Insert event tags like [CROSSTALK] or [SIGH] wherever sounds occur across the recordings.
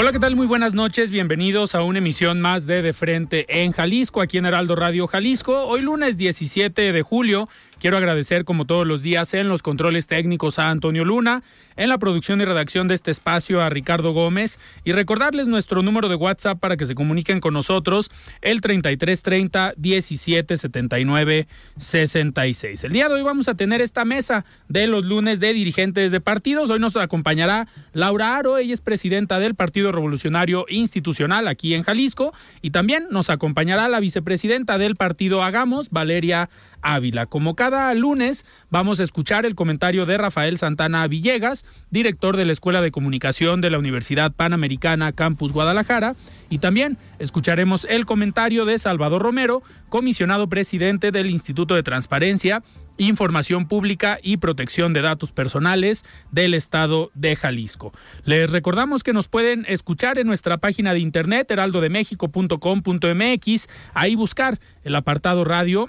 Hola, ¿qué tal? Muy buenas noches. Bienvenidos a una emisión más de De Frente en Jalisco, aquí en Heraldo Radio Jalisco. Hoy lunes 17 de julio Quiero agradecer, como todos los días, en los controles técnicos a Antonio Luna, en la producción y redacción de este espacio a Ricardo Gómez y recordarles nuestro número de WhatsApp para que se comuniquen con nosotros, el 3330 1779 66. El día de hoy vamos a tener esta mesa de los lunes de dirigentes de partidos. Hoy nos acompañará Laura Aro, ella es presidenta del Partido Revolucionario Institucional aquí en Jalisco y también nos acompañará la vicepresidenta del partido Hagamos, Valeria Ávila. Como cada lunes, vamos a escuchar el comentario de Rafael Santana Villegas, director de la Escuela de Comunicación de la Universidad Panamericana Campus Guadalajara, y también escucharemos el comentario de Salvador Romero, comisionado presidente del Instituto de Transparencia, Información Pública y Protección de Datos Personales del Estado de Jalisco. Les recordamos que nos pueden escuchar en nuestra página de internet heraldodemexico.com.mx, ahí buscar el apartado radio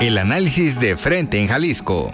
El análisis de frente en Jalisco.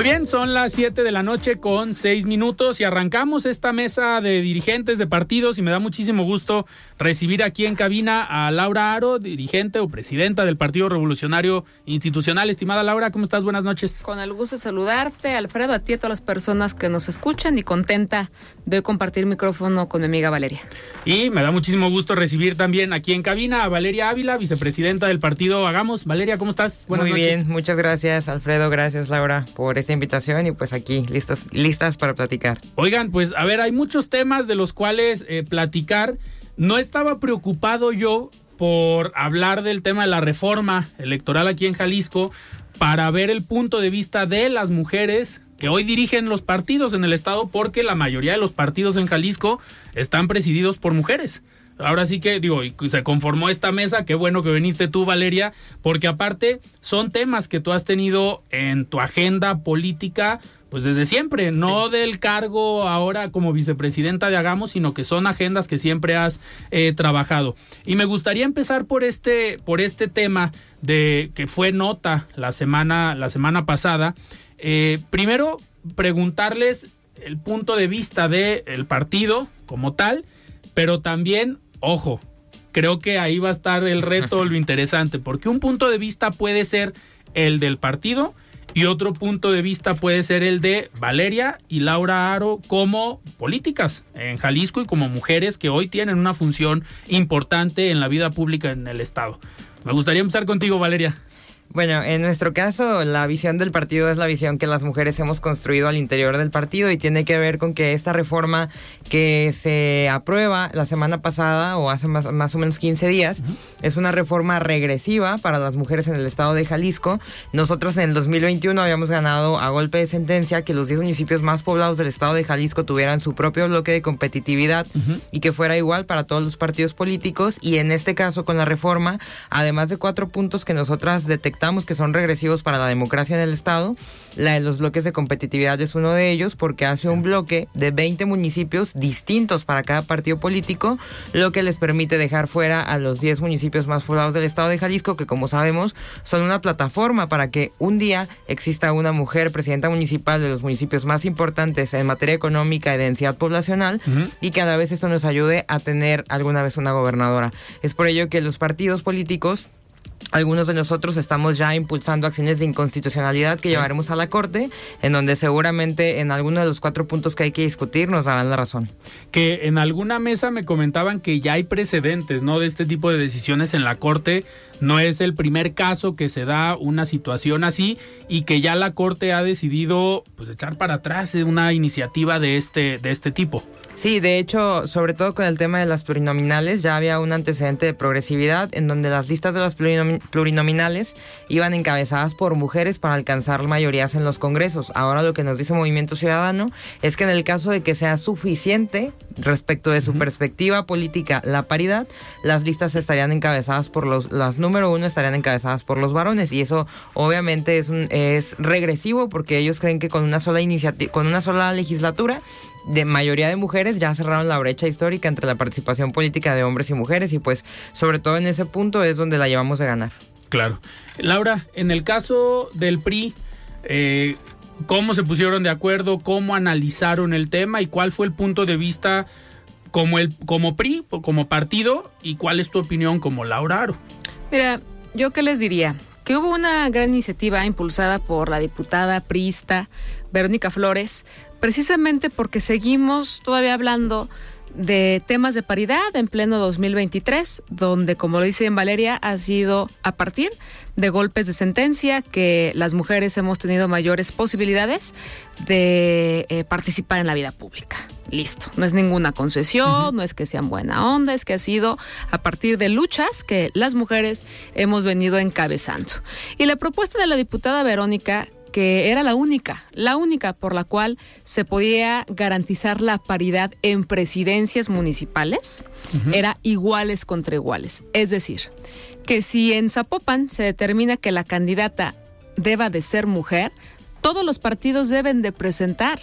Muy bien, son las 7 de la noche con 6 minutos y arrancamos esta mesa de dirigentes de partidos y me da muchísimo gusto recibir aquí en cabina a Laura Aro, dirigente o presidenta del Partido Revolucionario Institucional. Estimada Laura, ¿cómo estás? Buenas noches. Con el gusto de saludarte, Alfredo, a ti y a todas las personas que nos escuchan y contenta de compartir micrófono con mi amiga Valeria. Y me da muchísimo gusto recibir también aquí en cabina a Valeria Ávila, vicepresidenta del partido Hagamos. Valeria, ¿cómo estás? Buenas Muy bien, muchas gracias Alfredo, gracias Laura por este invitación y pues aquí listas, listas para platicar. Oigan, pues a ver, hay muchos temas de los cuales eh, platicar. No estaba preocupado yo por hablar del tema de la reforma electoral aquí en Jalisco para ver el punto de vista de las mujeres que hoy dirigen los partidos en el estado porque la mayoría de los partidos en Jalisco están presididos por mujeres ahora sí que digo, se conformó esta mesa, qué bueno que viniste tú, Valeria, porque aparte son temas que tú has tenido en tu agenda política pues desde siempre, no del cargo ahora como vicepresidenta de Hagamos, sino que son agendas que siempre has eh, trabajado. Y me gustaría empezar por este, por este tema de que fue nota la semana, la semana pasada. Eh, primero, preguntarles el punto de vista del partido como tal, pero también Ojo, creo que ahí va a estar el reto, [LAUGHS] lo interesante, porque un punto de vista puede ser el del partido y otro punto de vista puede ser el de Valeria y Laura Aro como políticas en Jalisco y como mujeres que hoy tienen una función importante en la vida pública en el Estado. Me gustaría empezar contigo, Valeria. Bueno, en nuestro caso, la visión del partido es la visión que las mujeres hemos construido al interior del partido y tiene que ver con que esta reforma que se aprueba la semana pasada o hace más, más o menos 15 días. Es una reforma regresiva para las mujeres en el estado de Jalisco. Nosotros en el 2021 habíamos ganado a golpe de sentencia que los 10 municipios más poblados del estado de Jalisco tuvieran su propio bloque de competitividad y que fuera igual para todos los partidos políticos. Y en este caso, con la reforma, además de cuatro puntos que nosotras detectamos que son regresivos para la democracia en el estado, la de los bloques de competitividad es uno de ellos porque hace un bloque de 20 municipios distintos para cada partido político, lo que les permite dejar fuera a los 10 municipios más poblados del estado de Jalisco, que como sabemos son una plataforma para que un día exista una mujer presidenta municipal de los municipios más importantes en materia económica y densidad poblacional y cada vez esto nos ayude a tener alguna vez una gobernadora. Es por ello que los partidos políticos algunos de nosotros estamos ya impulsando acciones de inconstitucionalidad que llevaremos a la Corte, en donde seguramente en alguno de los cuatro puntos que hay que discutir nos darán la razón. Que en alguna mesa me comentaban que ya hay precedentes, ¿no? De este tipo de decisiones en la Corte. No es el primer caso que se da una situación así y que ya la Corte ha decidido pues, echar para atrás una iniciativa de este, de este tipo. Sí, de hecho, sobre todo con el tema de las plurinominales, ya había un antecedente de progresividad en donde las listas de las plurinomi- plurinominales iban encabezadas por mujeres para alcanzar mayorías en los congresos. Ahora lo que nos dice Movimiento Ciudadano es que en el caso de que sea suficiente respecto de su perspectiva política la paridad, las listas estarían encabezadas por los, las número uno estarían encabezadas por los varones y eso obviamente es, un, es regresivo porque ellos creen que con una sola iniciativa, con una sola legislatura de mayoría de mujeres ya cerraron la brecha histórica entre la participación política de hombres y mujeres y pues sobre todo en ese punto es donde la llevamos de ganar. Claro. Laura, en el caso del PRI, eh, ¿cómo se pusieron de acuerdo? ¿Cómo analizaron el tema? ¿Y cuál fue el punto de vista como, el, como PRI, como partido? ¿Y cuál es tu opinión como Laura Aro? Mira, yo qué les diría, que hubo una gran iniciativa impulsada por la diputada priista Verónica Flores, precisamente porque seguimos todavía hablando de temas de paridad en pleno 2023, donde, como lo dice en Valeria, ha sido a partir de golpes de sentencia que las mujeres hemos tenido mayores posibilidades de eh, participar en la vida pública. Listo, no es ninguna concesión, no es que sean buena onda, es que ha sido a partir de luchas que las mujeres hemos venido encabezando. Y la propuesta de la diputada Verónica que era la única, la única por la cual se podía garantizar la paridad en presidencias municipales, era iguales contra iguales. Es decir, que si en Zapopan se determina que la candidata deba de ser mujer, todos los partidos deben de presentar,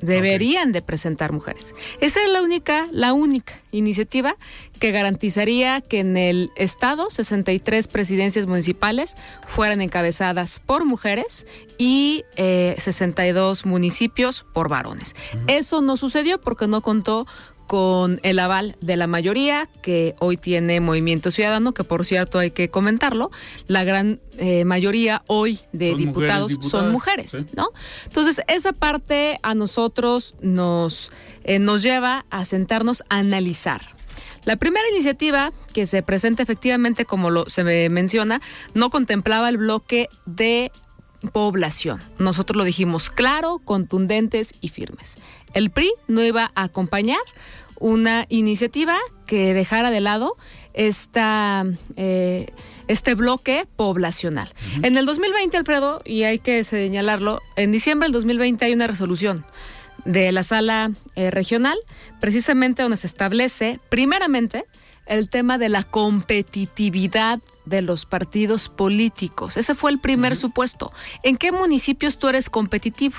deberían de presentar mujeres. Esa es la única, la única iniciativa que garantizaría que en el estado 63 presidencias municipales fueran encabezadas por mujeres y eh, 62 municipios por varones. Eso no sucedió porque no contó con el aval de la mayoría que hoy tiene Movimiento Ciudadano, que por cierto hay que comentarlo, la gran eh, mayoría hoy de Son diputados son mujeres, sí. ¿no? Entonces, esa parte a nosotros nos, eh, nos lleva a sentarnos a analizar. La primera iniciativa que se presenta efectivamente, como lo, se me menciona, no contemplaba el bloque de población. Nosotros lo dijimos claro, contundentes y firmes. El PRI no iba a acompañar una iniciativa que dejara de lado esta, eh, este bloque poblacional. En el 2020, Alfredo, y hay que señalarlo, en diciembre del 2020 hay una resolución de la sala eh, regional, precisamente donde se establece, primeramente, el tema de la competitividad de los partidos políticos. Ese fue el primer supuesto. ¿En qué municipios tú eres competitivo?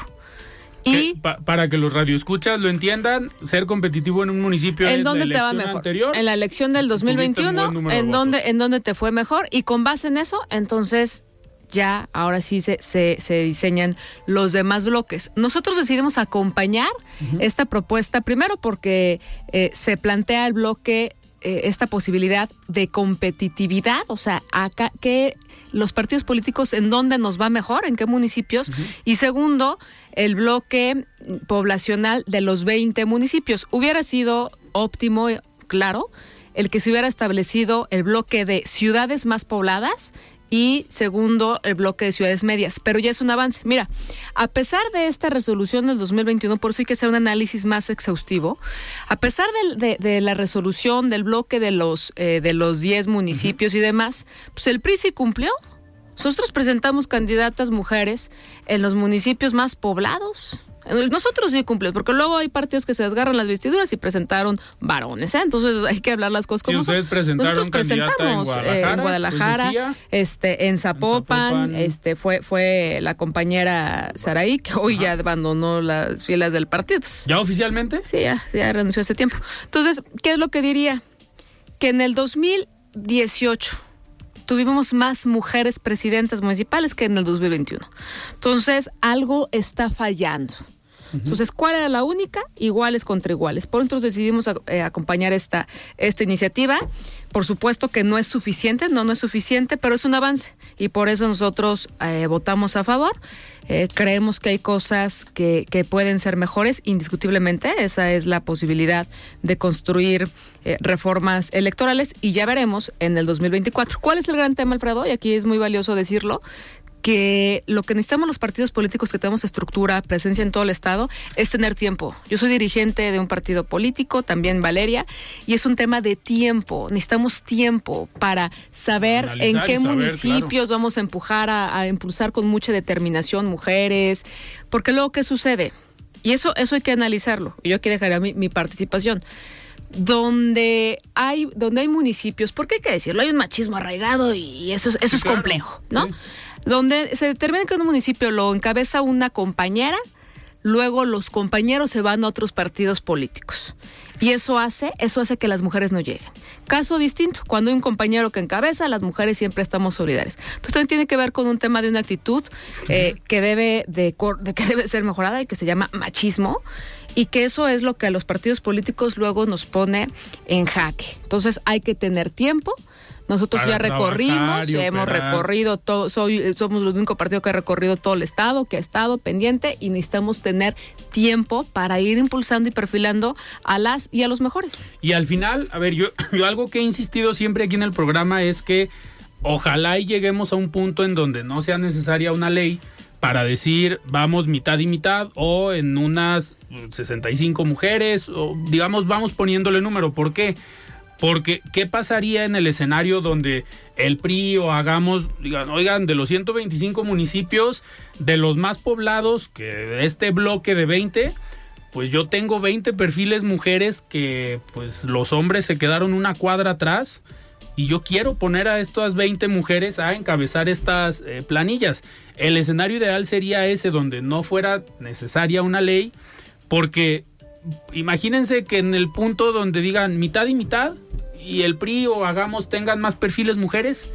Que Y pa- para que los radioescuchas lo entiendan, ser competitivo en un municipio ¿En dónde te va mejor? anterior. En la elección del tuviste un 2021, buen número de ¿en dónde, ¿en dónde te fue mejor? Y con base en eso, entonces ya ahora sí se, se, se diseñan los demás bloques. Nosotros decidimos acompañar esta propuesta, primero porque eh, se plantea el bloque eh, esta posibilidad de competitividad, o sea, acá que los partidos políticos en dónde nos va mejor, en qué municipios, y segundo, el bloque poblacional de los 20 municipios. Hubiera sido óptimo, claro, el que se hubiera establecido el bloque de ciudades más pobladas y segundo el bloque de ciudades medias, pero ya es un avance. Mira, a pesar de esta resolución del 2021, por eso hay que hacer un análisis más exhaustivo, a pesar de, de la resolución del bloque de los, eh, de los 10 municipios y demás, pues el PRI sí cumplió. Nosotros presentamos candidatas mujeres en los municipios más poblados. Nosotros sí cumplimos, porque luego hay partidos que se desgarran las vestiduras y presentaron varones, ¿eh? Entonces [LAUGHS] hay que hablar las cosas como ustedes presentaron Nosotros presentamos en eh, Guadalajara, en Guadalajara, este, en Zapopan, Zapopan. este, fue, fue la compañera Saraí, que hoy ya abandonó las filas del partido. ¿Ya oficialmente? Sí, ya, ya renunció hace tiempo. Entonces, ¿qué es lo que diría? Que en el 2018 tuvimos más mujeres presidentas municipales que en el 2021. Entonces, algo está fallando. Entonces, ¿cuál era la única? Iguales contra iguales. Por entonces decidimos eh, acompañar esta, esta iniciativa. Por supuesto que no es suficiente, no, no es suficiente, pero es un avance. Y por eso nosotros eh, votamos a favor. Eh, creemos que hay cosas que, que, pueden ser mejores, indiscutiblemente. Esa es la posibilidad de construir reformas electorales y ya veremos en el 2024. ¿Cuál es el gran tema, Alfredo? Y aquí es muy valioso decirlo que lo que necesitamos los partidos políticos que tenemos estructura, presencia en todo el Estado, es tener tiempo. Yo soy dirigente de un partido político, también Valeria, y es un tema de tiempo. Necesitamos tiempo para saber Analizar en qué saber, municipios claro. vamos a empujar, a, a impulsar con mucha determinación mujeres, porque luego, ¿qué sucede? Y eso, eso hay que analizarlo. Yo aquí dejaría mi, mi participación donde hay donde hay municipios, porque hay que decirlo, hay un machismo arraigado y eso, es- eso Sí, es claro. complejo, ¿no? Sí. Donde se determina que un municipio lo encabeza una compañera, luego los compañeros se van a otros partidos políticos. Y eso hace, eso hace que las mujeres no lleguen. Caso distinto, cuando hay un compañero que encabeza, las mujeres siempre estamos solidarias. Entonces también tiene que ver con un tema de una actitud eh, que debe de, de que [LAUGHS] debe ser mejorada y que se llama machismo y que eso es lo que a los partidos políticos luego nos pone en jaque. Entonces hay que tener tiempo. Nosotros ya recorrimos, trabajar y hemos operar. recorrido todo, soy, somos el único partido que ha recorrido todo el estado, que ha estado pendiente y necesitamos tener tiempo para ir impulsando y perfilando a las y a los mejores. Y al final, a ver, yo, [CLEARS THROAT] yo algo que he insistido siempre aquí en el programa es que ojalá y lleguemos a un punto en donde no sea necesaria una ley para decir vamos mitad y mitad o en unas mm, 65 mujeres o digamos vamos poniéndole número. ¿Por qué? Porque, ¿qué pasaría en el escenario donde el PRI o hagamos, digan, oigan, de los 125 municipios, de los más poblados, que este bloque de 20, pues yo tengo 20 perfiles mujeres que pues los hombres se quedaron una cuadra atrás y yo quiero poner a estas 20 mujeres a encabezar estas eh, planillas. El escenario ideal sería ese donde no fuera necesaria una ley porque imagínense que en el punto donde digan mitad y mitad y el PRI o hagamos tengan más perfiles mujeres,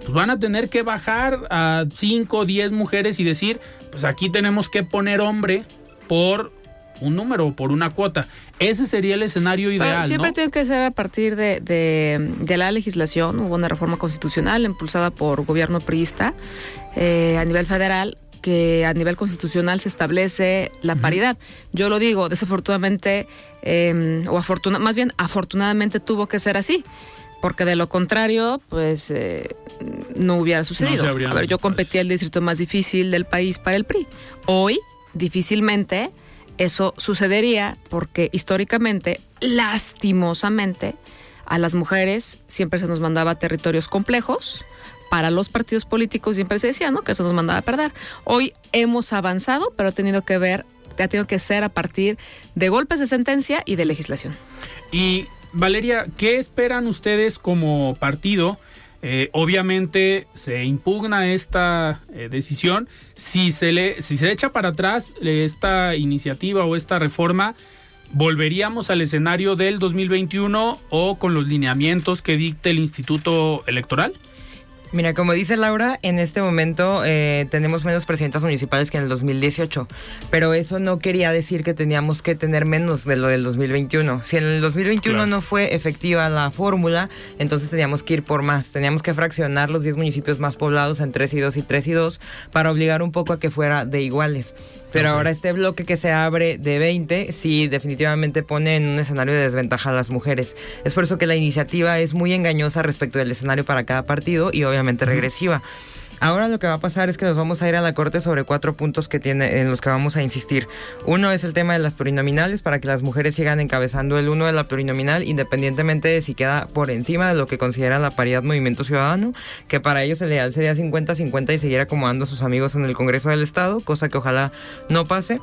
pues van a tener que bajar a 5 o 10 mujeres y decir, pues aquí tenemos que poner hombre por un número, por una cuota. Ese sería el escenario Pero ideal, siempre ¿no? tiene que ser a partir de, de- de la legislación. Hubo una reforma constitucional impulsada por gobierno priista eh, a nivel federal que a nivel constitucional se establece la paridad. Yo lo digo, desafortunadamente, eh, o afortuna, más bien afortunadamente tuvo que ser así, porque de lo contrario, pues eh, no hubiera sucedido. a ver, yo espacios. competí el distrito más difícil del país para el PRI. Hoy, difícilmente, eso sucedería porque históricamente, lastimosamente, a las mujeres siempre se nos mandaba a territorios complejos. Para los partidos políticos siempre se decía, ¿no? Que eso nos mandaba a perder. Hoy hemos avanzado, pero ha tenido que ver, ha tenido que ser a partir de golpes de sentencia y de legislación. Y Valeria, ¿qué esperan ustedes como partido? Eh, obviamente se impugna esta eh, decisión. Si se le, si se echa para atrás eh, esta iniciativa o esta reforma, ¿volveríamos al escenario del 2021 o con los lineamientos que dicte el Instituto Electoral? Mira, como dice Laura, en este momento eh, tenemos menos presidentas municipales que en el 2018, pero eso no quería decir que teníamos que tener menos de lo del 2021. Si en el 2021 Claro. no fue efectiva la fórmula, entonces teníamos que ir por más. Teníamos que fraccionar los 10 municipios más poblados en 3 y 2 y 3 y 2 para obligar un poco a que fuera de iguales. Pero ahora este bloque que se abre de 20, sí, definitivamente pone en un escenario de desventaja a las mujeres. Es por eso que la iniciativa es muy engañosa respecto del escenario para cada partido y obviamente regresiva. Ahora lo que va a pasar es que nos vamos a ir a la corte sobre cuatro puntos que tiene, en los que vamos a insistir. Uno es el tema de las plurinominales para que las mujeres sigan encabezando el uno de la plurinominal independientemente de si queda por encima de lo que considera la paridad Movimiento Ciudadano, que para ellos el ideal sería 50-50 y seguir acomodando a sus amigos en el Congreso del Estado, cosa que ojalá no pase.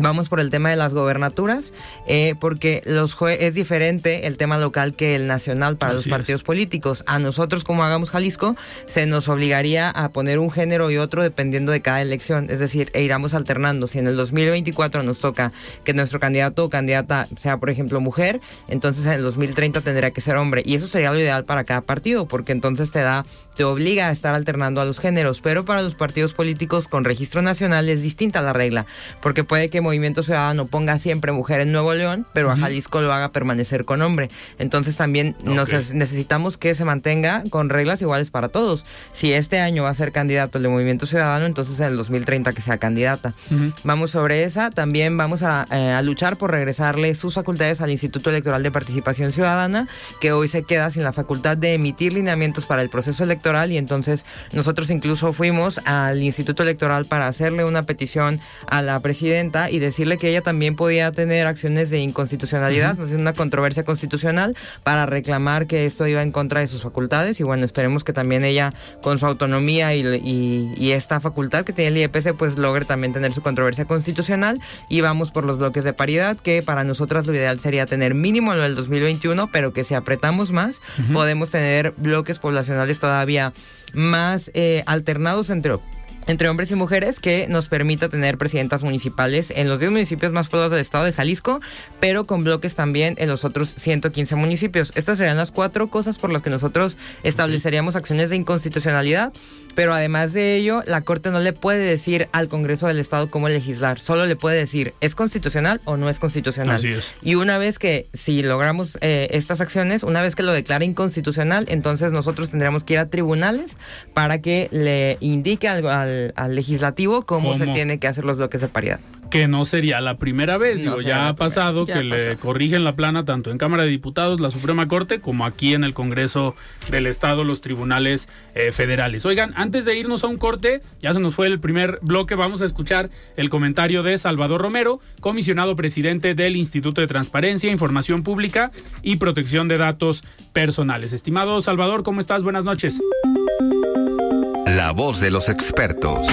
Vamos por el tema de las gobernaturas, eh, porque los jue- es diferente el tema local que el nacional para Así los es. partidos políticos. A nosotros, como hagamos Jalisco, se nos obligaría a poner un género y otro dependiendo de cada elección. Es decir, e iramos alternando. Si en el 2024 nos toca que nuestro candidato o candidata sea, por ejemplo, mujer, entonces en el 2030 tendría que ser hombre. Y eso sería lo ideal para cada partido, porque entonces te da, te obliga a estar alternando a los géneros. Pero para los partidos políticos con registro nacional es distinta la regla, porque puede que Movimiento Ciudadano ponga siempre mujer en Nuevo León, pero a Jalisco lo haga permanecer con hombre. Entonces también nos necesitamos que se mantenga con reglas iguales para todos. Si este año va a ser candidato el de Movimiento Ciudadano, entonces en el 2030 que sea candidata. Vamos sobre esa. También vamos a, eh, a luchar por regresarle sus facultades al Instituto Electoral de Participación Ciudadana, que hoy se queda sin la facultad de emitir lineamientos para el proceso electoral y entonces nosotros incluso fuimos al Instituto Electoral para hacerle una petición a la presidenta y decirle que ella también podía tener acciones de inconstitucionalidad, es decir, una controversia constitucional para reclamar que esto iba en contra de sus facultades. Y bueno, esperemos que también ella con su autonomía y, y- y esta facultad que tiene el IEPC pues logre también tener su controversia constitucional. Y vamos por los bloques de paridad que para nosotras lo ideal sería tener mínimo lo del 2021 pero que si apretamos más podemos tener bloques poblacionales todavía más eh, alternados entre entre hombres y mujeres que nos permita tener presidentas municipales en los 10 municipios más poblados del estado de Jalisco, pero con bloques también en los otros 115 municipios. Estas serían las cuatro cosas por las que nosotros estableceríamos acciones de inconstitucionalidad, pero además de ello, la Corte no le puede decir al Congreso del Estado cómo legislar, solo le puede decir es constitucional o no es constitucional. Así es. Y una vez que, si logramos eh, estas acciones, una vez que lo declara inconstitucional, entonces nosotros tendríamos que ir a tribunales para que le indique al, al- al legislativo cómo, se tiene que hacer los bloques de paridad. que no sería la primera vez. No Digo, ya ha pasado ya que le corrigen la plana tanto en Cámara de Diputados, la Suprema Corte, como aquí en el Congreso del Estado, los tribunales eh, federales. Oigan, antes de irnos a un corte, ya se nos fue el primer bloque, vamos a escuchar el comentario de Salvador Romero, comisionado presidente del Instituto de Transparencia, Información Pública y Protección de Datos Personales. Estimado Salvador, ¿cómo estás? Buenas noches. La voz de los expertos.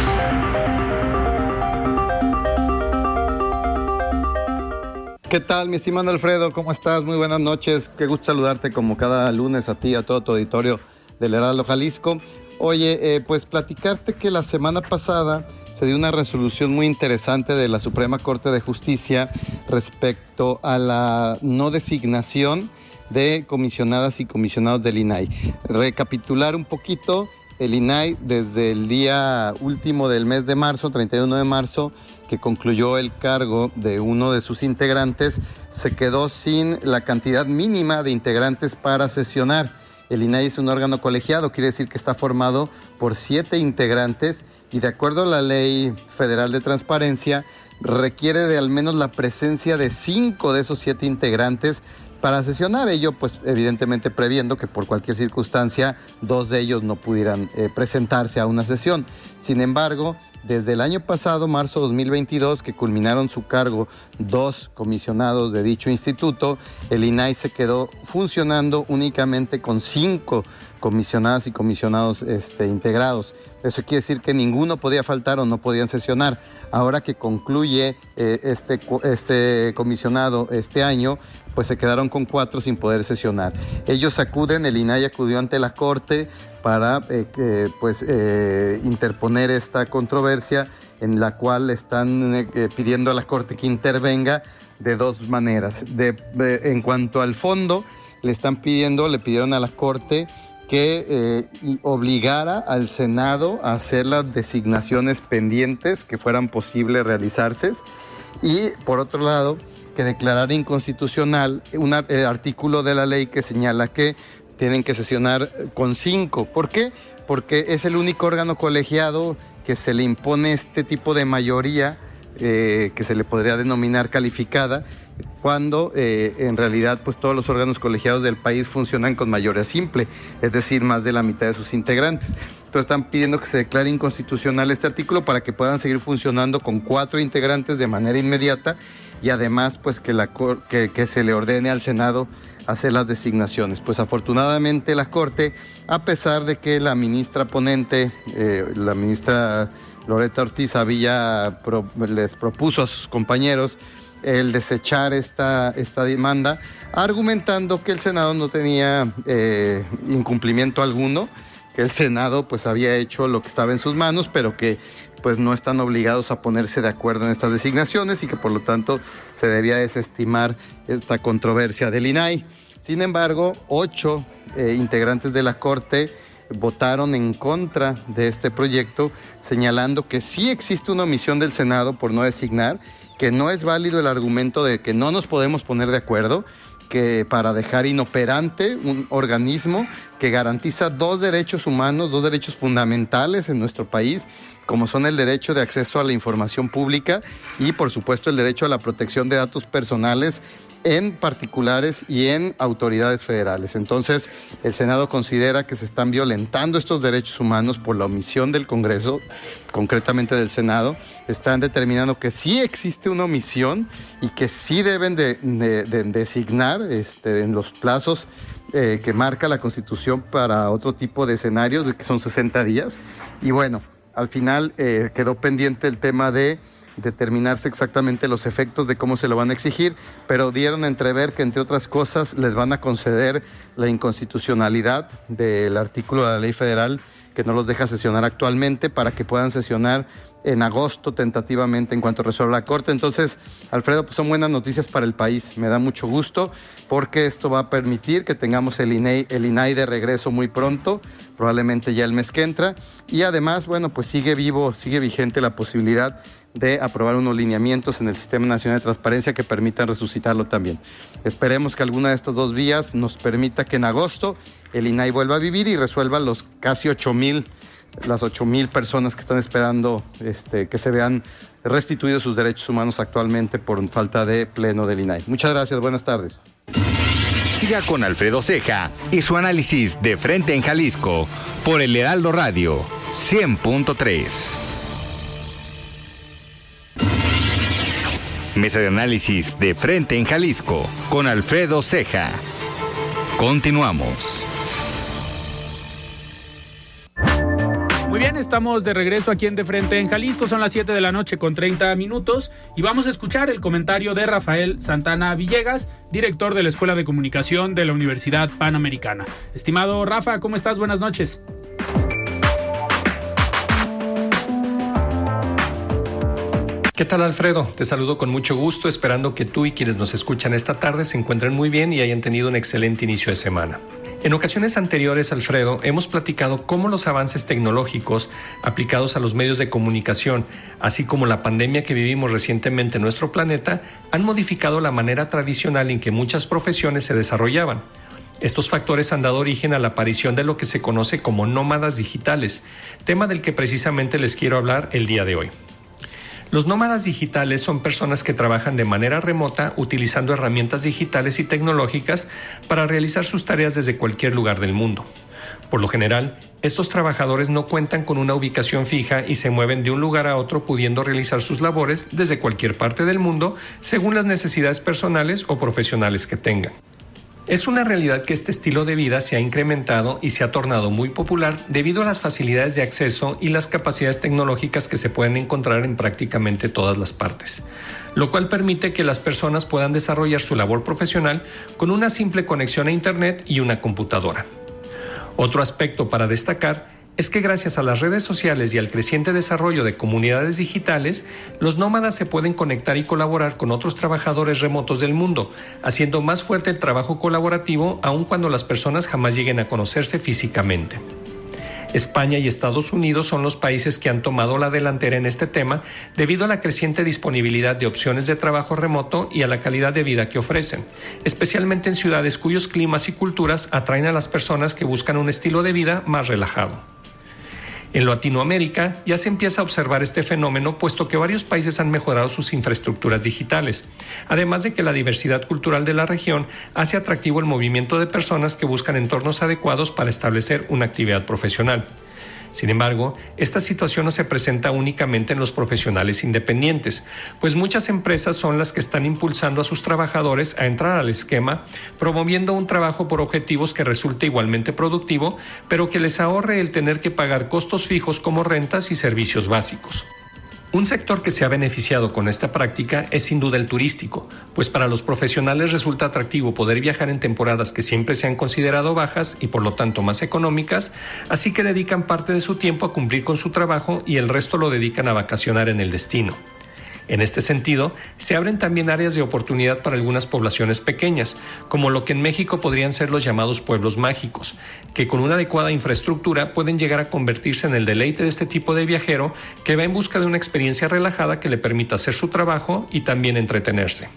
¿Qué tal, mi estimado Alfredo? ¿Cómo estás? Muy buenas noches. Qué gusto saludarte como cada lunes a ti, a todo tu auditorio del Heraldo Jalisco. Oye, eh, pues platicarte que la semana pasada se dio una resolución muy interesante de la Suprema Corte de Justicia respecto a la no designación de comisionadas y comisionados del INAI. Recapitular un poquito, el INAI desde el día último del mes de marzo, 31 de marzo, que concluyó el cargo de uno de sus integrantes, se quedó sin la cantidad mínima de integrantes para sesionar. El INAI es un órgano colegiado, quiere decir que está formado por siete integrantes y de acuerdo a la Ley Federal de Transparencia, requiere de al menos la presencia de cinco de esos siete integrantes para sesionar. Ello, pues, evidentemente previendo que por cualquier circunstancia dos de ellos no pudieran eh, presentarse a una sesión. Sin embargo, desde el año pasado, marzo 2022, que culminaron su cargo dos comisionados de dicho instituto, el INAI se quedó funcionando únicamente con cinco comisionadas y comisionados este, integrados. Eso quiere decir que ninguno podía faltar o no podían sesionar. Ahora que concluye eh, este, este comisionado este año, pues se quedaron con cuatro sin poder sesionar. Ellos acuden, el INAI acudió ante la Corte para eh, pues, eh, interponer esta controversia en la cual están pidiendo a la Corte que intervenga de dos maneras. En cuanto al fondo, le están pidiendo, le pidieron a la Corte que eh, obligara al Senado a hacer las designaciones pendientes que fueran posibles realizarse y por otro lado que declarara inconstitucional un ar- artículo de la ley que señala que tienen que sesionar eh, con cinco. ¿Por qué? Porque es el único órgano colegiado que se le impone este tipo de mayoría eh, que se le podría denominar calificada, cuando eh, en realidad pues todos los órganos colegiados del país funcionan con mayoría simple, es decir, más de la mitad de sus integrantes. Entonces están pidiendo que se declare inconstitucional este artículo para que puedan seguir funcionando con cuatro integrantes de manera inmediata y además pues que, la, que, que se le ordene al Senado hacer las designaciones. Pues afortunadamente la Corte, a pesar de que la ministra ponente, eh, la ministra Loreta Ortiz había les propuso a sus compañeros el desechar esta, esta demanda, argumentando que el Senado no tenía eh, incumplimiento alguno, que el Senado pues había hecho lo que estaba en sus manos, pero que pues no están obligados a ponerse de acuerdo en estas designaciones y que por lo tanto se debía desestimar esta controversia del INAI. Sin embargo, ocho eh, integrantes de la Corte votaron en contra de este proyecto, señalando que sí existe una omisión del Senado por no designar, que no es válido el argumento de que no nos podemos poner de acuerdo, que para dejar inoperante un organismo que garantiza dos derechos humanos, dos derechos fundamentales en nuestro país, como son el derecho de acceso a la información pública y por supuesto el derecho a la protección de datos personales en particulares y en autoridades federales. Entonces, el Senado considera que se están violentando estos derechos humanos por la omisión del Congreso, concretamente del Senado. Están determinando que sí existe una omisión y que sí deben de, designar este, en los plazos eh, que marca la Constitución para otro tipo de escenarios, que son 60 días. Y bueno, al final eh, quedó pendiente el tema de determinarse exactamente los efectos de cómo se lo van a exigir, pero dieron a entrever que, entre otras cosas, les van a conceder la inconstitucionalidad del artículo de la ley federal que no los deja sesionar actualmente para que puedan sesionar en agosto tentativamente en cuanto resuelva la Corte. Entonces, Alfredo, pues son buenas noticias para el país. Me da mucho gusto porque esto va a permitir que tengamos el INAI, el INAI de regreso muy pronto, probablemente ya el mes que entra. Y además, bueno, pues sigue vivo, sigue vigente la posibilidad de aprobar unos lineamientos en el Sistema Nacional de Transparencia que permitan resucitarlo también. Esperemos que alguna de estas dos vías nos permita que en agosto el INAI vuelva a vivir y resuelva los casi 8 mil, las 8 mil personas que están esperando este, que se vean restituidos sus derechos humanos actualmente por falta de pleno del INAI. Muchas gracias, buenas tardes. Siga con Alfredo Ceja y su análisis de frente en Jalisco por el Heraldo Radio 100.3. Mesa de análisis de frente en Jalisco con Alfredo Ceja. Continuamos. Muy bien, estamos de regreso aquí en De Frente en Jalisco. Son las 7 de la noche con 30 minutos y vamos a escuchar el comentario de Rafael Santana Villegas, director de la Escuela de Comunicación de la Universidad Panamericana. Estimado Rafa, ¿cómo estás? Buenas noches. ¿Qué tal Alfredo? Te saludo con mucho gusto, esperando que tú y quienes nos escuchan esta tarde se encuentren muy bien y hayan tenido un excelente inicio de semana. En ocasiones anteriores, Alfredo, hemos platicado cómo los avances tecnológicos aplicados a los medios de comunicación, así como la pandemia que vivimos recientemente en nuestro planeta, han modificado la manera tradicional en que muchas profesiones se desarrollaban. Estos factores han dado origen a la aparición de lo que se conoce como nómadas digitales, tema del que precisamente les quiero hablar el día de hoy. Los nómadas digitales son personas que trabajan de manera remota utilizando herramientas digitales y tecnológicas para realizar sus tareas desde cualquier lugar del mundo. Por lo general, estos trabajadores no cuentan con una ubicación fija y se mueven de un lugar a otro pudiendo realizar sus labores desde cualquier parte del mundo según las necesidades personales o profesionales que tengan. Es una realidad que este estilo de vida se ha incrementado y se ha tornado muy popular debido a las facilidades de acceso y las capacidades tecnológicas que se pueden encontrar en prácticamente todas las partes, lo cual permite que las personas puedan desarrollar su labor profesional con una simple conexión a Internet y una computadora. Otro aspecto para destacar es que gracias a las redes sociales y al creciente desarrollo de comunidades digitales, los nómadas se pueden conectar y colaborar con otros trabajadores remotos del mundo, haciendo más fuerte el trabajo colaborativo aun cuando las personas jamás lleguen a conocerse físicamente. España y Estados Unidos son los países que han tomado la delantera en este tema debido a la creciente disponibilidad de opciones de trabajo remoto y a la calidad de vida que ofrecen, especialmente en ciudades cuyos climas y culturas atraen a las personas que buscan un estilo de vida más relajado. En Latinoamérica ya se empieza a observar este fenómeno puesto que varios países han mejorado sus infraestructuras digitales, además de que la diversidad cultural de la región hace atractivo el movimiento de personas que buscan entornos adecuados para establecer una actividad profesional. Sin embargo, esta situación no se presenta únicamente en los profesionales independientes, pues muchas empresas son las que están impulsando a sus trabajadores a entrar al esquema, promoviendo un trabajo por objetivos que resulte igualmente productivo, pero que les ahorre el tener que pagar costos fijos como rentas y servicios básicos. Un sector que se ha beneficiado con esta práctica es sin duda el turístico, pues para los profesionales resulta atractivo poder viajar en temporadas que siempre se han considerado bajas y por lo tanto más económicas, así que dedican parte de su tiempo a cumplir con su trabajo y el resto lo dedican a vacacionar en el destino. En este sentido, se abren también áreas de oportunidad para algunas poblaciones pequeñas, como lo que en México podrían ser los llamados pueblos mágicos, que con una adecuada infraestructura pueden llegar a convertirse en el deleite de este tipo de viajero que va en busca de una experiencia relajada que le permita hacer su trabajo y también entretenerse.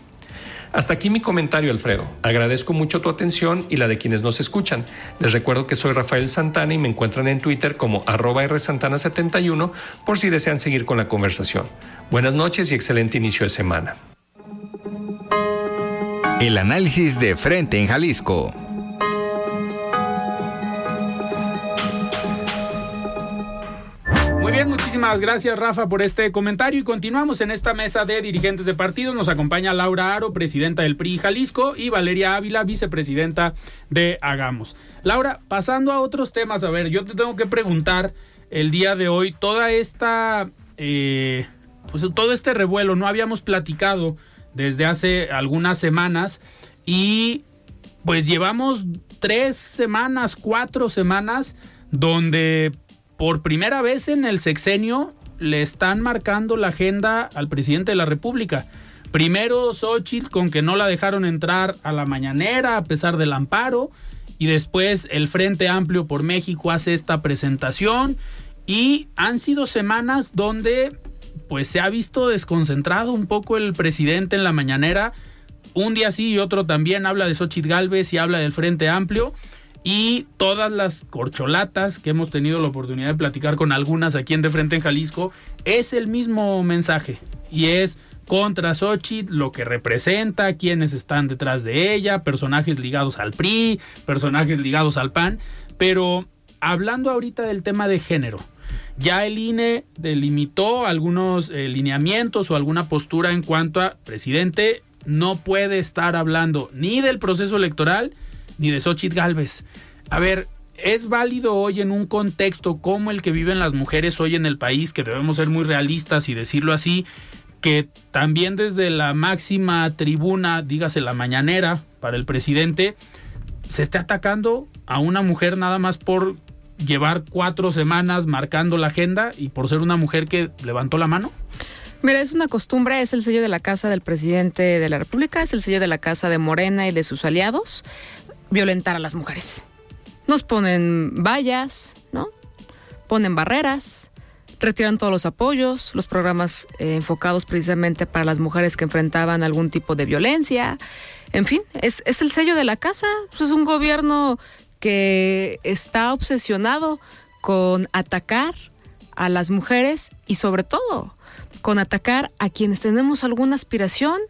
Hasta aquí mi comentario, Alfredo. Agradezco mucho tu atención y la de quienes nos escuchan. Les recuerdo que soy Rafael Santana y me encuentran en Twitter como arroba rsantana71 por si desean seguir con la conversación. Buenas noches y excelente inicio de semana. El análisis de frente en Jalisco. Muchísimas gracias Rafa por este comentario y continuamos en esta mesa de dirigentes de partidos. Nos acompaña Laura Aro, presidenta del PRI Jalisco y Valeria Ávila, vicepresidenta de Hagamos. Laura, pasando a otros temas, a ver, yo te tengo que preguntar el día de hoy, toda esta, eh, pues todo este revuelo, no habíamos platicado desde hace algunas semanas y pues llevamos tres semanas, cuatro semanas donde por primera vez en el sexenio le están marcando la agenda al presidente de la República. Primero Xochitl con que no la dejaron entrar a la mañanera a pesar del amparo y después el Frente Amplio por México hace esta presentación y han sido semanas donde pues se ha visto desconcentrado un poco el presidente en la mañanera. Un día sí y otro también habla de Xochitl Galvez y habla del Frente Amplio y todas las corcholatas que hemos tenido la oportunidad de platicar con algunas aquí en De Frente en Jalisco, es el mismo mensaje y es contra Xochitl, lo que representa, quiénes están detrás de ella, personajes ligados al PRI, personajes ligados al PAN, pero hablando ahorita del tema de género, ya el INE delimitó algunos eh, lineamientos o alguna postura en cuanto a presidente no puede estar hablando ni del proceso electoral ni de Xochitl Galvez. A ver, ¿es válido hoy en un contexto como el que viven las mujeres hoy en el país, que debemos ser muy realistas y decirlo así, que también desde la máxima tribuna, dígase la mañanera, para el presidente, se esté atacando a una mujer nada más por llevar cuatro semanas marcando la agenda y por ser una mujer que levantó la mano? Mira, es una costumbre, es el sello de la casa del presidente de la República, es el sello de la casa de Morena y de sus aliados violentar a las mujeres. Nos ponen vallas, ¿no? Ponen barreras, retiran todos los apoyos, los programas eh, enfocados precisamente para las mujeres que enfrentaban algún tipo de violencia. En fin, es, es el sello de la casa. Pues es un gobierno que está obsesionado con atacar a las mujeres y sobre todo con atacar a quienes tenemos alguna aspiración.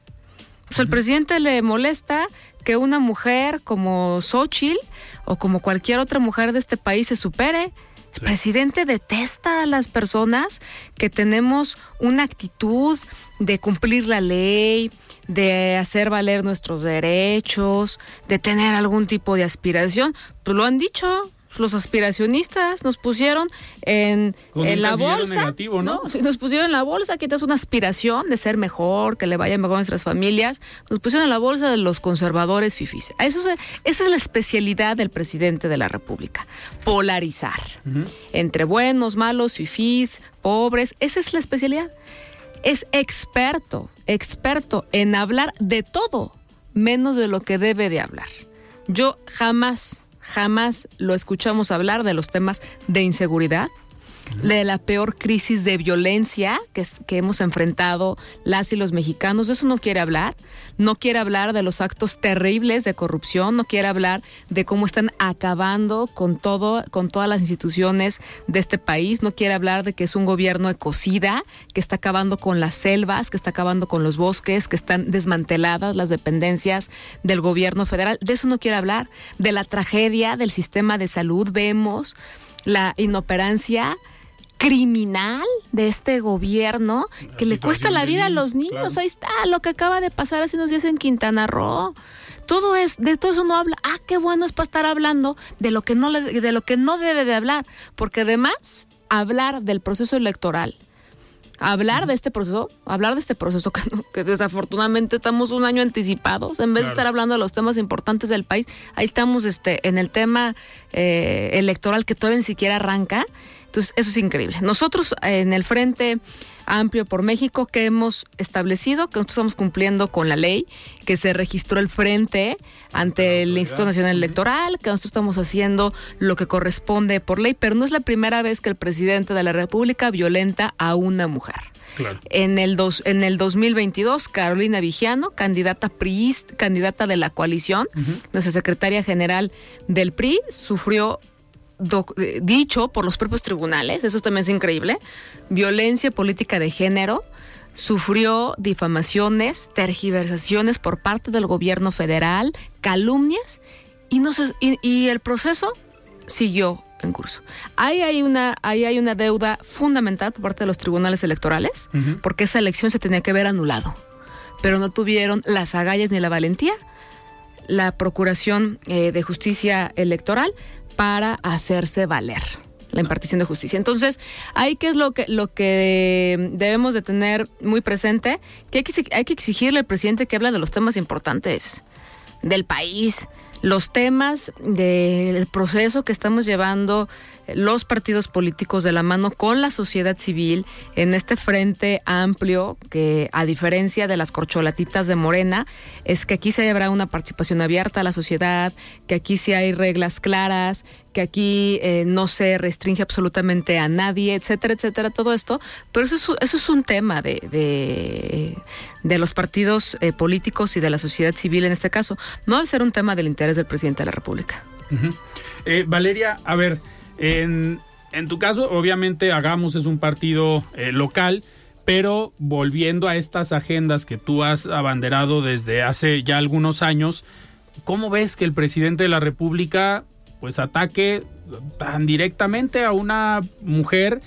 Pues al presidente le molesta que una mujer como Xochitl o como cualquier otra mujer de este país se supere. El presidente detesta a las personas que tenemos una actitud de cumplir la ley, de hacer valer nuestros derechos, de tener algún tipo de aspiración. Pues lo han dicho, los aspiracionistas nos pusieron en, la bolsa. ¿no? Nos pusieron en la bolsa que es una aspiración de ser mejor, que le vaya mejor a nuestras familias. Nos pusieron en la bolsa de los conservadores fifis. Eso esa es la especialidad del presidente de la República. Polarizar. Entre buenos, malos, fifís, pobres. Esa es la especialidad. Es experto, experto en hablar de todo, menos de lo que debe de hablar. Yo jamás jamás lo escuchamos hablar de los temas de inseguridad, de la peor crisis de violencia que, que, hemos enfrentado las y los mexicanos. De eso no quiere hablar. No quiere hablar de los actos terribles de corrupción. No quiere hablar de cómo están acabando con todo, con todas las instituciones de este país. No quiere hablar de que es un gobierno ecocida, que está acabando con las selvas, que está acabando con los bosques, que están desmanteladas las dependencias del gobierno federal. De eso no quiere hablar. De la tragedia del sistema de salud. Vemos la inoperancia criminal de este gobierno que le cuesta la vida a los niños. Ahí está lo que acaba de pasar hace unos días en Quintana Roo. Todo es, de todo eso no habla. Ah, qué bueno es para estar hablando de lo que no le, de lo que no debe de hablar, porque además hablar del proceso electoral, hablar de este proceso, hablar de este proceso que, que desafortunadamente estamos un año anticipados, en vez claro. de estar hablando de los temas importantes del país, ahí estamos este en el tema eh, electoral que todavía ni siquiera arranca. Entonces, eso es increíble. Nosotros en el Frente Amplio por México que hemos establecido, que nosotros estamos cumpliendo con la ley, que se registró el frente ante el Instituto Nacional Electoral, que nosotros estamos haciendo lo que corresponde por ley, pero no es la primera vez que el presidente de la República violenta a una mujer. Claro. En, el dos, en el 2022, Carolina Vigiano, candidata PRI, candidata de la coalición, uh -huh. nuestra secretaria general del PRI, sufrió dicho por los propios tribunales, eso también es increíble, violencia política de género, sufrió difamaciones, tergiversaciones por parte del gobierno federal, calumnias, y, no se, y, y el proceso siguió en curso. Ahí hay una, ahí hay una deuda fundamental por parte de los tribunales electorales, uh -huh. porque esa elección se tenía que ver anulado, pero no tuvieron las agallas ni la valentía. La Procuración eh, de Justicia Electoral para hacerse valer la impartición de justicia. Entonces, ahí qué es lo que lo que debemos de tener muy presente, que hay que, hay que exigirle al presidente que habla de los temas importantes del país, los temas del proceso que estamos llevando los partidos políticos de la mano con la sociedad civil en este frente amplio que a diferencia de las corcholatitas de Morena es que aquí se habrá una participación abierta a la sociedad, que aquí sí hay reglas claras, que aquí eh, no se restringe absolutamente a nadie, etcétera, etcétera, todo esto, pero eso es, eso es un tema de, de, de los partidos eh, políticos y de la sociedad civil en este caso, no debe ser un tema del interés del presidente de la República. Eh, Valeria, a ver, en, tu caso, obviamente, Hagamos es un partido eh, local, pero volviendo a estas agendas que tú has abanderado desde hace ya algunos años, ¿cómo ves que el presidente de la República pues ataque tan directamente a una mujer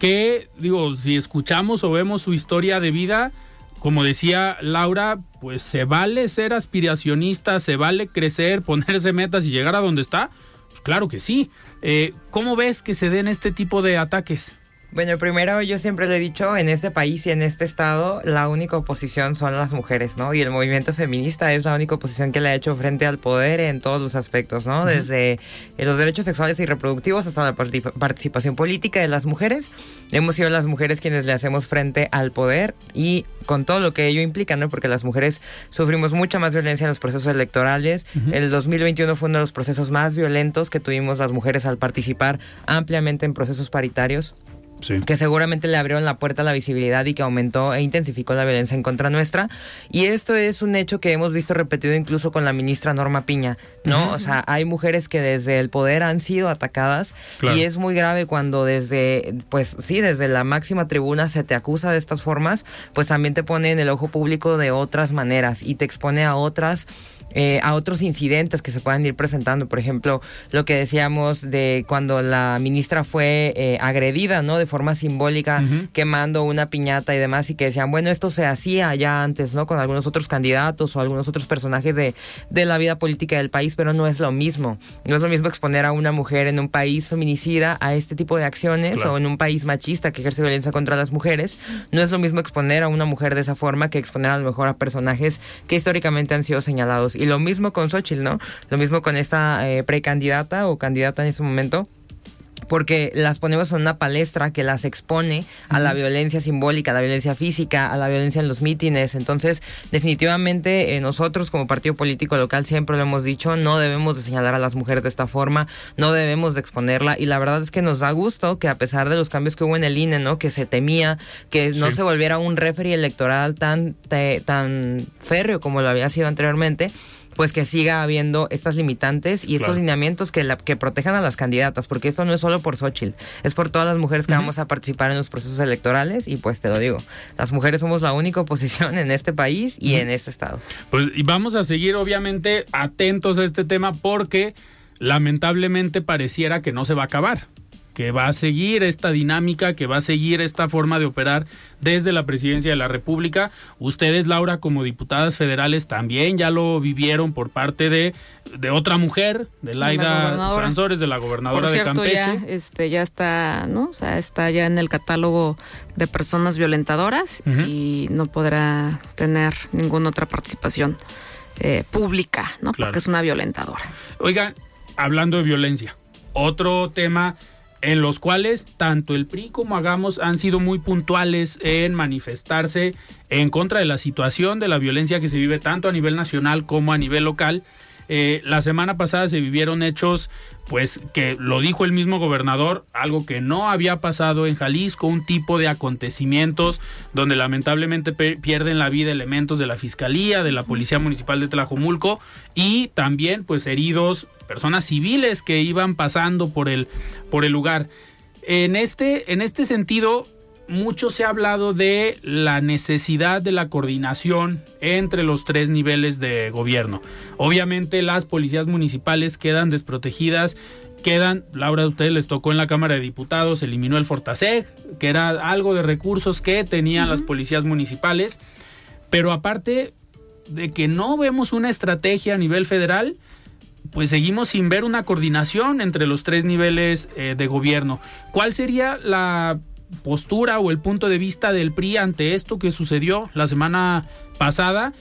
que, digo, si escuchamos o vemos su historia de vida, como decía Laura, pues se vale ser aspiracionista, se vale crecer, [LAUGHS] ponerse metas y llegar a donde está? Pues claro que sí. Eh, ¿Cómo ves que se den este tipo de ataques? Bueno, primero yo siempre lo he dicho, en este país y en este estado la única oposición son las mujeres, ¿no? Y el movimiento feminista es la única oposición que le ha hecho frente al poder en todos los aspectos, ¿no? Uh -huh. Desde los derechos sexuales y reproductivos hasta la participación política de las mujeres. Hemos sido las mujeres quienes le hacemos frente al poder y con todo lo que ello implica, ¿no? Porque las mujeres sufrimos mucha más violencia en los procesos electorales. Uh -huh. El 2021 fue uno de los procesos más violentos que tuvimos las mujeres al participar ampliamente en procesos paritarios. Sí. que seguramente le abrieron la puerta a la visibilidad y que aumentó e intensificó la violencia en contra nuestra. Y esto es un hecho que hemos visto repetido incluso con la ministra Norma Piña, ¿no? Uh -huh. O sea, hay mujeres que desde el poder han sido atacadas claro. y es muy grave cuando desde, pues sí, desde la máxima tribuna se te acusa de estas formas, pues también te pone en el ojo público de otras maneras y te expone a otras eh, a otros incidentes que se puedan ir presentando. Por ejemplo, lo que decíamos de cuando la ministra fue eh, agredida, ¿no? De forma simbólica, uh -huh. quemando una piñata y demás, y que decían, bueno, esto se hacía ya antes, ¿no? Con algunos otros candidatos o algunos otros personajes de, de la vida política del país, pero no es lo mismo. No es lo mismo exponer a una mujer en un país feminicida a este tipo de acciones claro. o en un país machista que ejerce violencia contra las mujeres. No es lo mismo exponer a una mujer de esa forma que exponer a lo mejor a personajes que históricamente han sido señalados. Y lo mismo con Xochitl, ¿no? Lo mismo con esta eh, precandidata o candidata en ese momento porque las ponemos en una palestra que las expone a la violencia simbólica, a la violencia física, a la violencia en los mítines. Entonces, definitivamente eh, nosotros como partido político local siempre lo hemos dicho, no debemos de señalar a las mujeres de esta forma, no debemos de exponerla y la verdad es que nos da gusto que a pesar de los cambios que hubo en el INE, ¿no? Que se temía que no Sí. se volviera un referee electoral tan te- tan férreo como lo había sido anteriormente, pues que siga habiendo estas limitantes y estos lineamientos que, la- que protejan a las candidatas, porque esto no es solo por Xochitl, es por todas las mujeres que vamos a participar en los procesos electorales y pues te lo digo, las mujeres somos la única oposición en este país y en este estado. Pues y vamos a seguir obviamente atentos a este tema porque lamentablemente pareciera que no se va a acabar, que va a seguir esta dinámica, que va a seguir esta forma de operar desde la presidencia de la República. Ustedes, Laura, como diputadas federales, también ya lo vivieron por parte de, de otra mujer, de Laida. Sansores, de la Por gobernadora de Campeche. ya, este, ya está, ¿no? O sea, está ya en el catálogo de personas violentadoras y no podrá tener ninguna otra participación eh, pública, ¿no? Claro. Porque es una violentadora. Oigan, hablando de violencia, otro tema en los cuales tanto el PRI como Hagamos han sido muy puntuales en manifestarse en contra de la situación de la violencia que se vive tanto a nivel nacional como a nivel local. Eh, la semana pasada se vivieron hechos, pues que lo dijo el mismo gobernador, algo que no había pasado en Jalisco, un tipo de acontecimientos donde lamentablemente pierden la vida elementos de la Fiscalía, de la Policía Municipal de Tlajomulco y también pues heridos, personas civiles que iban pasando por el, por el lugar. En este, en este sentido, mucho se ha hablado de la necesidad de la coordinación entre los tres niveles de gobierno. Obviamente las policías municipales quedan desprotegidas, quedan, Laura, a ustedes les tocó en la Cámara de Diputados, eliminó el Fortaseg, que era algo de recursos que tenían las policías municipales, pero aparte de que no vemos una estrategia a nivel federal, pues seguimos sin ver una coordinación entre los tres niveles eh, de gobierno. ¿Cuál sería la postura o el punto de vista del PRI ante esto que sucedió la semana pasada?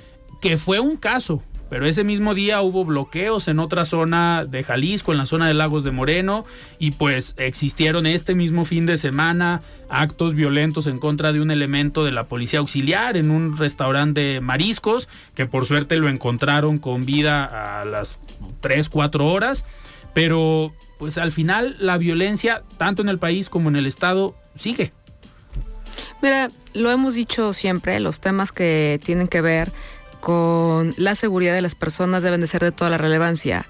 Que fue un caso, pero ese mismo día hubo bloqueos en otra zona de Jalisco, en la zona de Lagos de Moreno, y pues existieron este mismo fin de semana actos violentos en contra de un elemento de la policía auxiliar en un restaurante de mariscos, que por suerte lo encontraron con vida a las 3, 4 horas, pero pues al final la violencia, tanto en el país como en el Estado, sigue. Mira, lo hemos dicho siempre, los temas que tienen que ver con la seguridad de las personas deben de ser de toda la relevancia.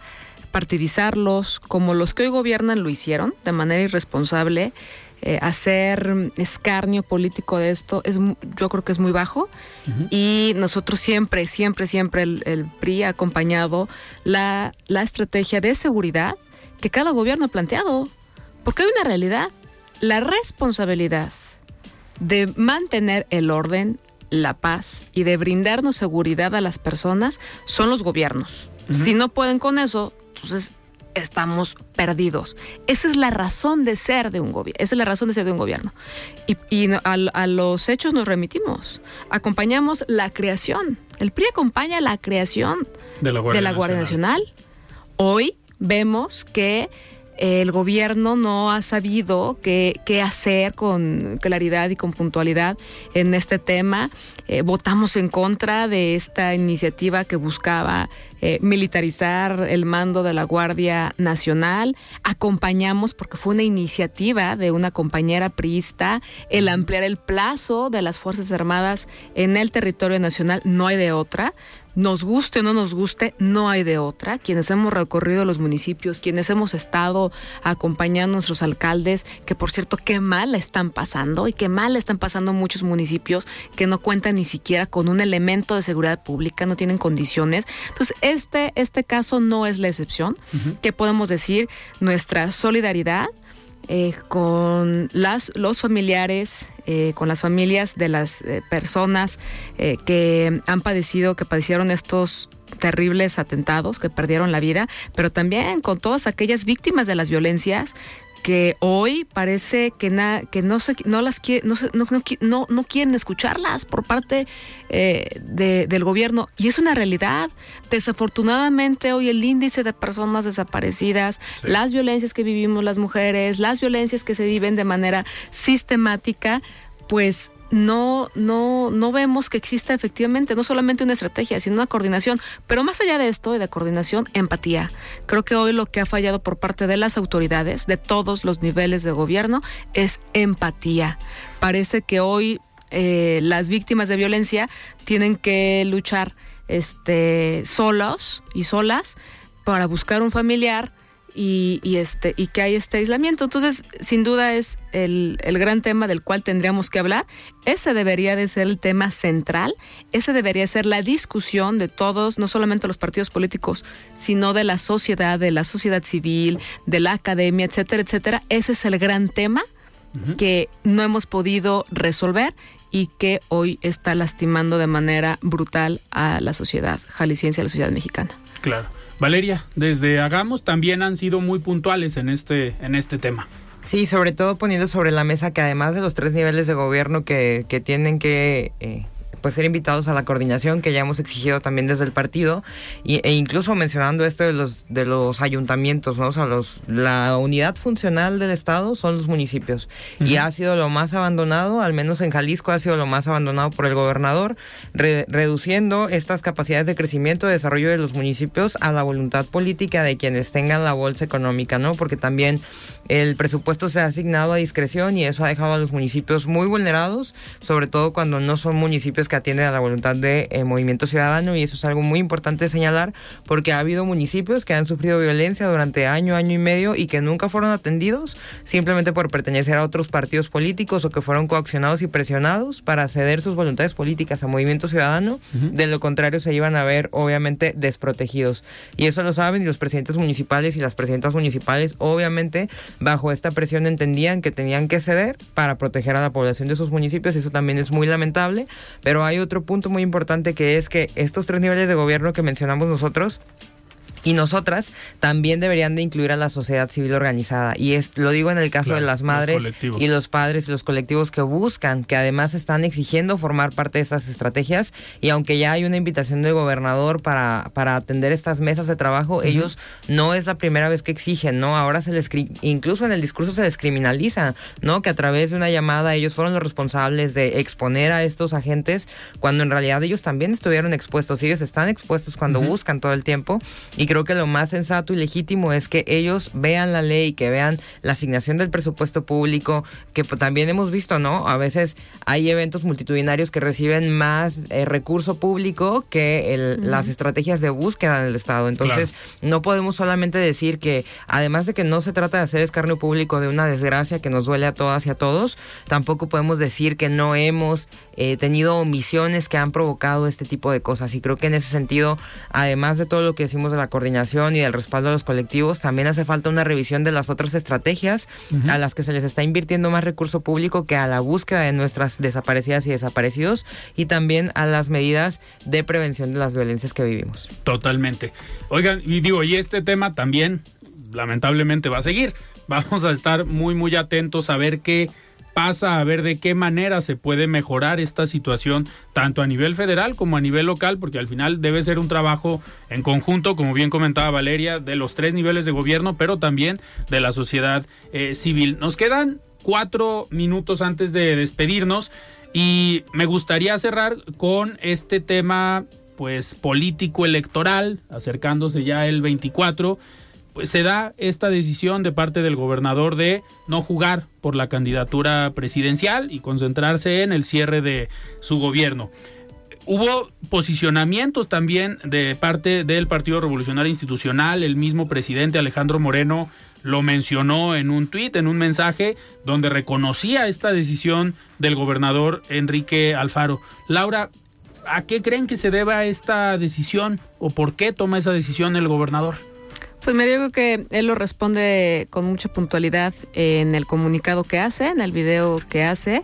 Partidizarlos, como los que hoy gobiernan lo hicieron, de manera irresponsable, eh, hacer escarnio político de esto, es, yo creo que es muy bajo. Y nosotros siempre, siempre, siempre el, el PRI ha acompañado la, la estrategia de seguridad que cada gobierno ha planteado. Porque hay una realidad, la responsabilidad de mantener el orden, la paz y de brindarnos seguridad a las personas son los gobiernos. Si no pueden con eso, entonces estamos perdidos. Esa es la razón de ser de un gobierno. Esa es la razón de ser de un gobierno. Y, a, a los hechos nos remitimos. Acompañamos la creación. El PRI acompaña la creación De la Guardia de la Guardia Nacional. Nacional. Hoy vemos que el gobierno no ha sabido qué, qué hacer con claridad y con puntualidad en este tema. Eh, votamos en contra de esta iniciativa que buscaba eh, militarizar el mando de la Guardia Nacional. Acompañamos, porque fue una iniciativa de una compañera priista, el ampliar el plazo de las Fuerzas Armadas en el territorio nacional. No hay de otra nos guste o no nos guste, no hay de otra. Quienes hemos recorrido los municipios, quienes hemos estado acompañando a nuestros alcaldes, que por cierto, qué mal están pasando y qué mal están pasando muchos municipios que no cuentan ni siquiera con un elemento de seguridad pública, no tienen condiciones. Entonces, este, este caso no es la excepción. ¿Qué podemos decir? Nuestra solidaridad eh, con las, los familiares, eh, con las familias de las eh, personas que han padecido, que padecieron estos terribles atentados, que perdieron la vida, pero también con todas aquellas víctimas de las violencias que hoy parece que, na- que no, se, no, las quiere- no, no, no qui- no- no quieren escucharlas por parte eh, de- del gobierno. Y es una realidad. Desafortunadamente hoy el índice de personas desaparecidas, las violencias que vivimos las mujeres, las violencias que se viven de manera sistemática, pues no, no, no vemos que exista efectivamente no solamente una estrategia, sino una coordinación. Pero más allá de esto y de coordinación, empatía. Creo que hoy lo que ha fallado por parte de las autoridades, de todos los niveles de gobierno, es empatía. Parece que hoy eh, las víctimas de violencia tienen que luchar este, solos y solas para buscar un familiar y, y, este y que hay este aislamiento. Entonces, sin duda es el, el gran tema del cual tendríamos que hablar. Ese debería de ser el tema central, ese debería ser la discusión de todos, no solamente los partidos políticos, sino de la sociedad, de la sociedad civil, de la academia, etcétera, etcétera. Ese es el gran tema que no hemos podido resolver y que hoy está lastimando de manera brutal a la sociedad jalisciense, a la sociedad mexicana. Claro. Valeria, desde Hagamos también han sido muy puntuales en este, en este tema. Sí, sobre todo poniendo sobre la mesa que además de los tres niveles de gobierno que, que tienen que eh, pues ser invitados a la coordinación que ya hemos exigido también desde el partido y, e incluso mencionando esto de los de los ayuntamientos, ¿no? O sea, los, la unidad funcional del estado son los municipios y ha sido lo más abandonado, al menos en Jalisco ha sido lo más abandonado por el gobernador, re- reduciendo estas capacidades de crecimiento y desarrollo de los municipios a la voluntad política de quienes tengan la bolsa económica, ¿no? Porque también el presupuesto se ha asignado a discreción y eso ha dejado a los municipios muy vulnerados, sobre todo cuando no son municipios que atienden a la voluntad de eh, movimiento ciudadano y eso es algo muy importante de señalar porque ha habido municipios que han sufrido violencia durante año, año y medio y que nunca fueron atendidos simplemente por pertenecer a otros partidos políticos o que fueron coaccionados y presionados para ceder sus voluntades políticas a movimiento ciudadano. De lo contrario se iban a ver obviamente desprotegidos y eso lo saben y los presidentes municipales y las presidentas municipales obviamente bajo esta presión entendían que tenían que ceder para proteger a la población de sus municipios y eso también es muy lamentable, pero hay otro punto muy importante que es que estos tres niveles de gobierno que mencionamos nosotros y nosotras también deberían de incluir a la sociedad civil organizada. Y es, lo digo en el caso Claro, de las madres y los padres y los colectivos que buscan, que además están exigiendo formar parte de estas estrategias. Y aunque ya hay una invitación del gobernador para, para atender estas mesas de trabajo, ellos no es la primera vez que exigen, ¿no? Ahora se les, incluso en el discurso se les criminaliza, ¿no? Que a través de una llamada ellos fueron los responsables de exponer a estos agentes cuando en realidad ellos también estuvieron expuestos. Ellos están expuestos cuando buscan todo el tiempo. Y creo que lo más sensato y legítimo es que ellos vean la ley, que vean la asignación del presupuesto público, que pues, también hemos visto, ¿no? A veces hay eventos multitudinarios que reciben más eh, recurso público que el- las estrategias de búsqueda del Estado. Entonces, no podemos solamente decir que, además de que no se trata de hacer escarnio público de una desgracia que nos duele a todas y a todos, tampoco podemos decir que no hemos eh, tenido omisiones que han provocado este tipo de cosas. Y creo que en ese sentido, además de todo lo que decimos de la coordinación y del respaldo a los colectivos, también hace falta una revisión de las otras estrategias a las que se les está invirtiendo más recurso público que a la búsqueda de nuestras desaparecidas y desaparecidos y también a las medidas de prevención de las violencias que vivimos. Totalmente. Oigan, y digo, y este tema también lamentablemente va a seguir. Vamos a estar muy, muy atentos a ver qué pasa, a ver de qué manera se puede mejorar esta situación, tanto a nivel federal como a nivel local, porque al final debe ser un trabajo en conjunto, como bien comentaba Valeria, de los tres niveles de gobierno, pero también de la sociedad eh, civil. Nos quedan cuatro minutos antes de despedirnos y me gustaría cerrar con este tema pues político electoral, acercándose ya el 24, pues se da esta decisión de parte del gobernador de no jugar por la candidatura presidencial y concentrarse en el cierre de su gobierno. Hubo posicionamientos también de parte del Partido Revolucionario Institucional, el mismo presidente Alejandro Moreno lo mencionó en un tuit, en un mensaje, donde reconocía esta decisión del gobernador Enrique Alfaro. Laura, ¿a qué creen que se deba esta decisión o por qué toma esa decisión el gobernador? Pues mira, yo creo que él lo responde con mucha puntualidad en el comunicado que hace, en el video que hace,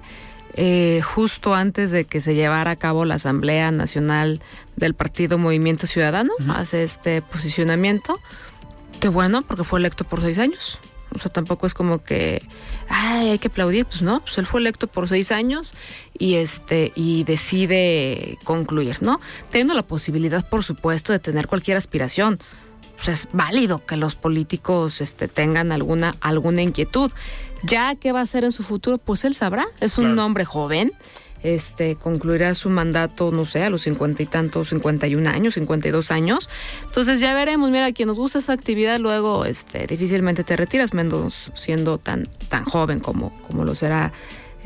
eh, justo antes de que se llevara a cabo la Asamblea Nacional del Partido Movimiento Ciudadano, hace este posicionamiento. Qué bueno, porque fue electo por seis años. O sea, tampoco es como que, ay, hay que aplaudir. Pues no, pues él fue electo por seis años y este y decide concluir, ¿no? Teniendo la posibilidad, por supuesto, de tener cualquier aspiración. Pues es válido que los políticos este, tengan alguna, alguna inquietud. Ya qué va a hacer en su futuro, pues él sabrá. Es un hombre joven este, concluirá su mandato, no sé, a los cincuenta y tantos, 51 años, 52 años. Entonces ya veremos, mira, quien nos gusta esa actividad, luego este, difícilmente te retiras, menos siendo tan, tan joven como, como lo será.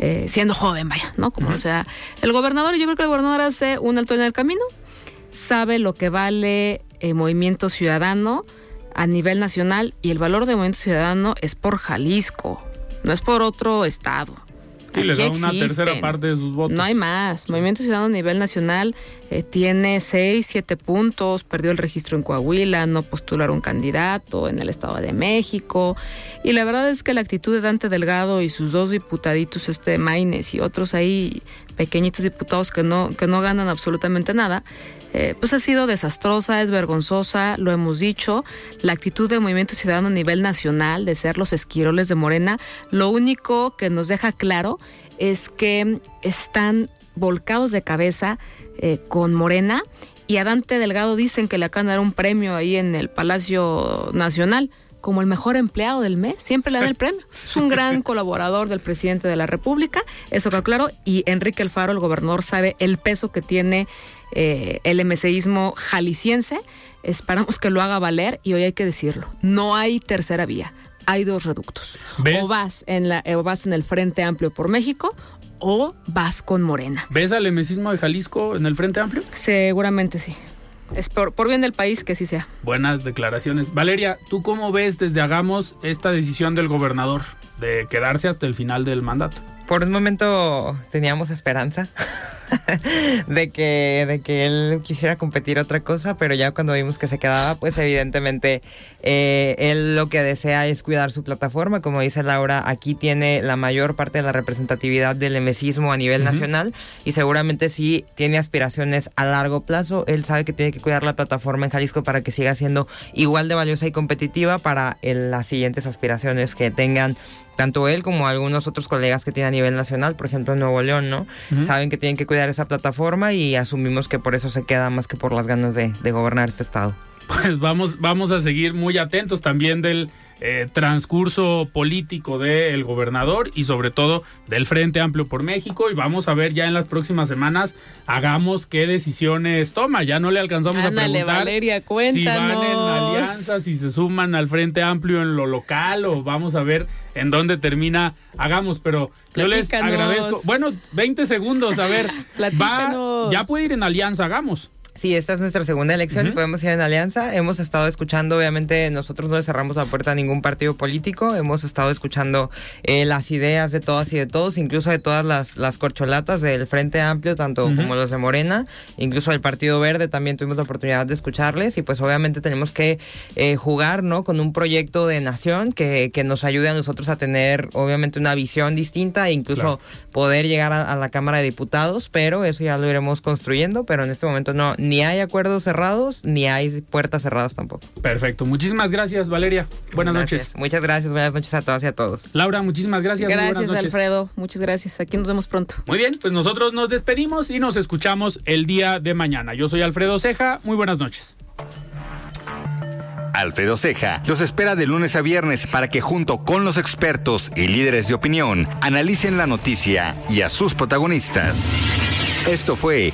Eh, siendo joven, vaya, ¿no? Como lo sea el gobernador. Y yo creo que el gobernador hace un alto en el camino, sabe lo que vale el movimiento ciudadano a nivel nacional y el valor de movimiento ciudadano es por Jalisco, no es por otro estado. Sí, le Aquí da una tercera parte de sus votos. No hay más. Movimiento Ciudadano a nivel nacional eh, tiene seis, siete puntos, perdió el registro en Coahuila, no postularon candidato en el Estado de México. Y la verdad es que la actitud de Dante Delgado y sus dos diputaditos, este Maines y otros ahí pequeñitos diputados que no, que no ganan absolutamente nada, eh, pues ha sido desastrosa, es vergonzosa, lo hemos dicho. La actitud de Movimiento Ciudadano a nivel nacional de ser los esquiroles de Morena, lo único que nos deja claro es que están volcados de cabeza eh, con Morena y a Dante Delgado dicen que le acaban de dar un premio ahí en el Palacio Nacional como el mejor empleado del mes, siempre le dan el [LAUGHS] premio. Es un gran colaborador del presidente de la República, eso quedó claro, y Enrique Alfaro, el gobernador, sabe el peso que tiene eh, el MCIsmo jalisciense. Esperamos que lo haga valer y hoy hay que decirlo, no hay tercera vía, hay dos reductos. ¿Ves? O vas en la, o vas en el Frente Amplio por México o vas con Morena. ¿Ves al emesismo de Jalisco en el Frente Amplio? Seguramente sí. Es por, por bien del país que sí sea. Buenas declaraciones. Valeria, ¿tú cómo ves desde Hagamos esta decisión del gobernador de quedarse hasta el final del mandato? Por un momento teníamos esperanza [LAUGHS] de que, de que él quisiera competir otra cosa, pero ya cuando vimos que se quedaba, pues evidentemente eh, él lo que desea es cuidar su plataforma. Como dice Laura, aquí tiene la mayor parte de la representatividad del emesismo a nivel nacional y seguramente sí tiene aspiraciones a largo plazo. Él sabe que tiene que cuidar la plataforma en Jalisco para que siga siendo igual de valiosa y competitiva para el- las siguientes aspiraciones que tengan tanto él como algunos otros colegas que tiene a nivel nacional, por ejemplo en Nuevo León, ¿no? Saben que tienen que cuidar esa plataforma y asumimos que por eso se queda más que por las ganas de, de gobernar este estado. Pues vamos, vamos a seguir muy atentos también del eh, transcurso político del gobernador y sobre todo del Frente Amplio por México y vamos a ver ya en las próximas semanas hagamos qué decisiones toma. Ya no le alcanzamos Ándale, a preguntar Valeria, si van en alianza, si se suman al Frente Amplio en lo local o vamos a ver en dónde termina hagamos, pero yo les agradezco. Bueno, 20 segundos, a ver. [LAUGHS] va, ya puede ir en alianza, hagamos. Sí, esta es nuestra segunda elección y podemos ir en alianza. Hemos estado escuchando, obviamente, nosotros no le cerramos la puerta a ningún partido político. Hemos estado escuchando eh, las ideas de todas y de todos, incluso de todas las, las corcholatas del Frente Amplio, tanto como los de Morena, incluso del Partido Verde también tuvimos la oportunidad de escucharles y pues obviamente tenemos que eh, jugar, ¿no? Con un proyecto de nación que, que nos ayude a nosotros a tener, obviamente, una visión distinta e incluso poder llegar a, a la Cámara de Diputados, pero eso ya lo iremos construyendo, pero en este momento no, ni hay acuerdos cerrados, ni hay puertas cerradas tampoco. Perfecto. Muchísimas gracias, Valeria. Buenas Gracias. noches. Muchas gracias, buenas noches a todas y a todos. Laura, muchísimas gracias. Gracias, noches. Alfredo. Muchas gracias. Aquí nos vemos pronto. Muy bien, pues nosotros nos despedimos y nos escuchamos el día de mañana. Yo soy Alfredo Ceja. Muy buenas noches. Alfredo Ceja los espera de lunes a viernes para que junto con los expertos y líderes de opinión analicen la noticia y a sus protagonistas. Esto fue